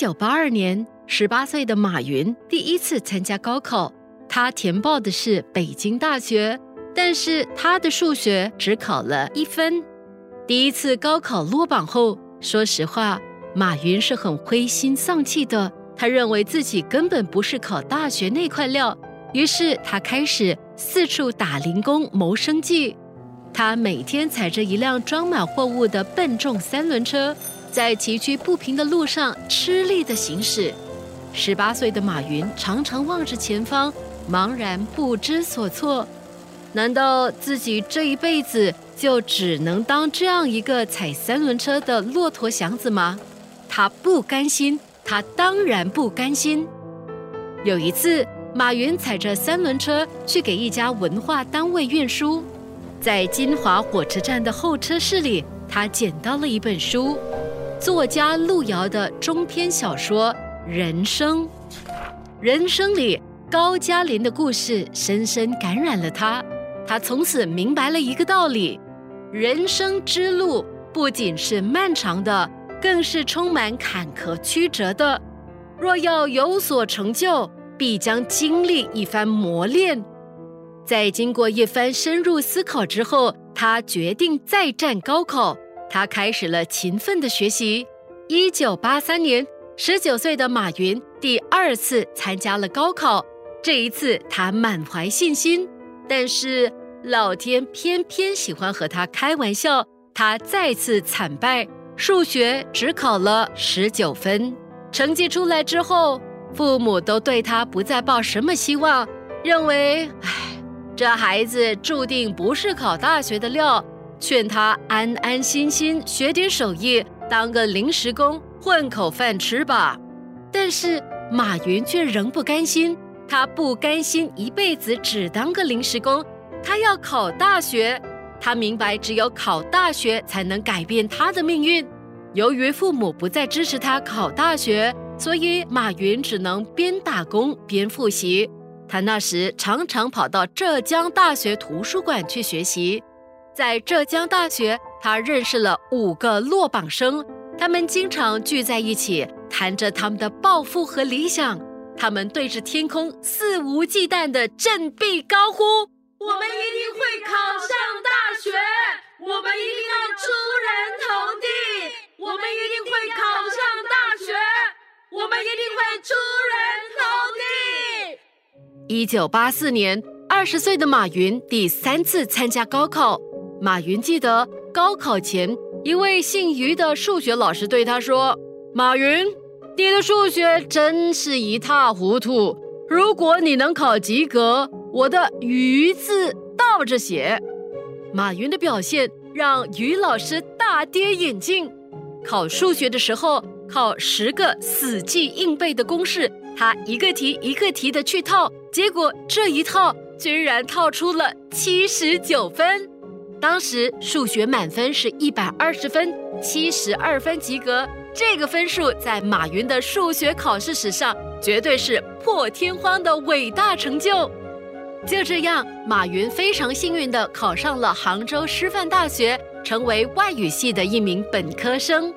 九八二年，十八岁的马云第一次参加高考，他填报的是北京大学，但是他的数学只考了一分。第一次高考落榜后，说实话，马云是很灰心丧气的。他认为自己根本不是考大学那块料，于是他开始四处打零工谋生计。他每天踩着一辆装满货物的笨重三轮车。在崎岖不平的路上吃力的行驶，十八岁的马云常常望着前方，茫然不知所措。难道自己这一辈子就只能当这样一个踩三轮车的骆驼祥子吗？他不甘心，他当然不甘心。有一次，马云踩着三轮车去给一家文化单位运书，在金华火车站的候车室里，他捡到了一本书。作家路遥的中篇小说《人生》，人生里高加林的故事深深感染了他。他从此明白了一个道理：人生之路不仅是漫长的，更是充满坎坷曲折的。若要有所成就，必将经历一番磨练。在经过一番深入思考之后，他决定再战高考。他开始了勤奋的学习。一九八三年，十九岁的马云第二次参加了高考。这一次，他满怀信心，但是老天偏偏喜欢和他开玩笑，他再次惨败，数学只考了十九分。成绩出来之后，父母都对他不再抱什么希望，认为，唉，这孩子注定不是考大学的料。劝他安安心心学点手艺，当个临时工混口饭吃吧。但是马云却仍不甘心，他不甘心一辈子只当个临时工，他要考大学。他明白，只有考大学才能改变他的命运。由于父母不再支持他考大学，所以马云只能边打工边复习。他那时常常跑到浙江大学图书馆去学习。在浙江大学，他认识了五个落榜生，他们经常聚在一起，谈着他们的抱负和理想。他们对着天空肆无忌惮地振臂高呼：“我们一定会考上大学，我们一定要出人头地，我们一定会考上大学，我们一定会出人头地。”一九八四年，二十岁的马云第三次参加高考。马云记得高考前，一位姓于的数学老师对他说：“马云，你的数学真是一塌糊涂。如果你能考及格，我的‘于’字倒着写。”马云的表现让于老师大跌眼镜。考数学的时候，考十个死记硬背的公式，他一个题一个题的去套，结果这一套居然套出了七十九分。当时数学满分是一百二十分，七十二分及格。这个分数在马云的数学考试史上绝对是破天荒的伟大成就。就这样，马云非常幸运地考上了杭州师范大学，成为外语系的一名本科生。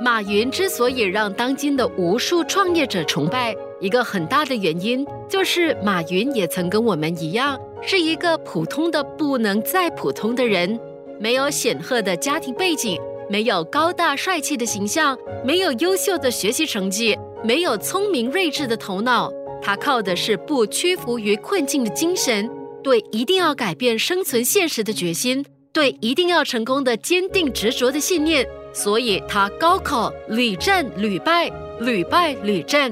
马云之所以让当今的无数创业者崇拜，一个很大的原因就是马云也曾跟我们一样。是一个普通的不能再普通的人，没有显赫的家庭背景，没有高大帅气的形象，没有优秀的学习成绩，没有聪明睿智的头脑。他靠的是不屈服于困境的精神，对一定要改变生存现实的决心，对一定要成功的坚定执着的信念。所以，他高考屡战屡败，屡败屡战。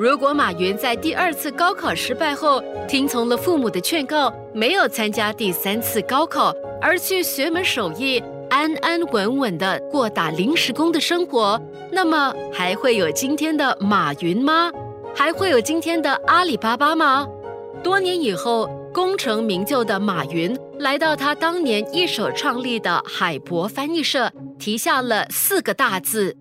如果马云在第二次高考失败后听从了父母的劝告，没有参加第三次高考，而去学门手艺，安安稳稳的过打临时工的生活，那么还会有今天的马云吗？还会有今天的阿里巴巴吗？多年以后，功成名就的马云来到他当年一手创立的海博翻译社，提下了四个大字：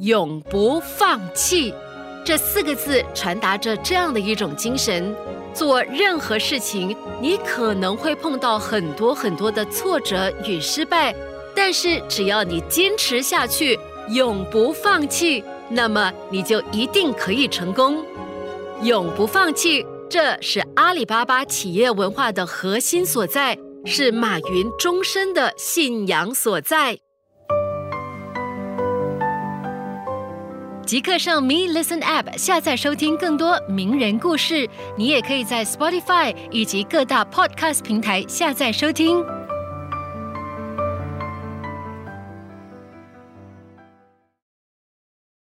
永不放弃。这四个字传达着这样的一种精神：做任何事情，你可能会碰到很多很多的挫折与失败，但是只要你坚持下去，永不放弃，那么你就一定可以成功。永不放弃，这是阿里巴巴企业文化的核心所在，是马云终身的信仰所在。即刻上 Me Listen App 下载收听更多名人故事，你也可以在 Spotify 以及各大 Podcast 平台下载收听。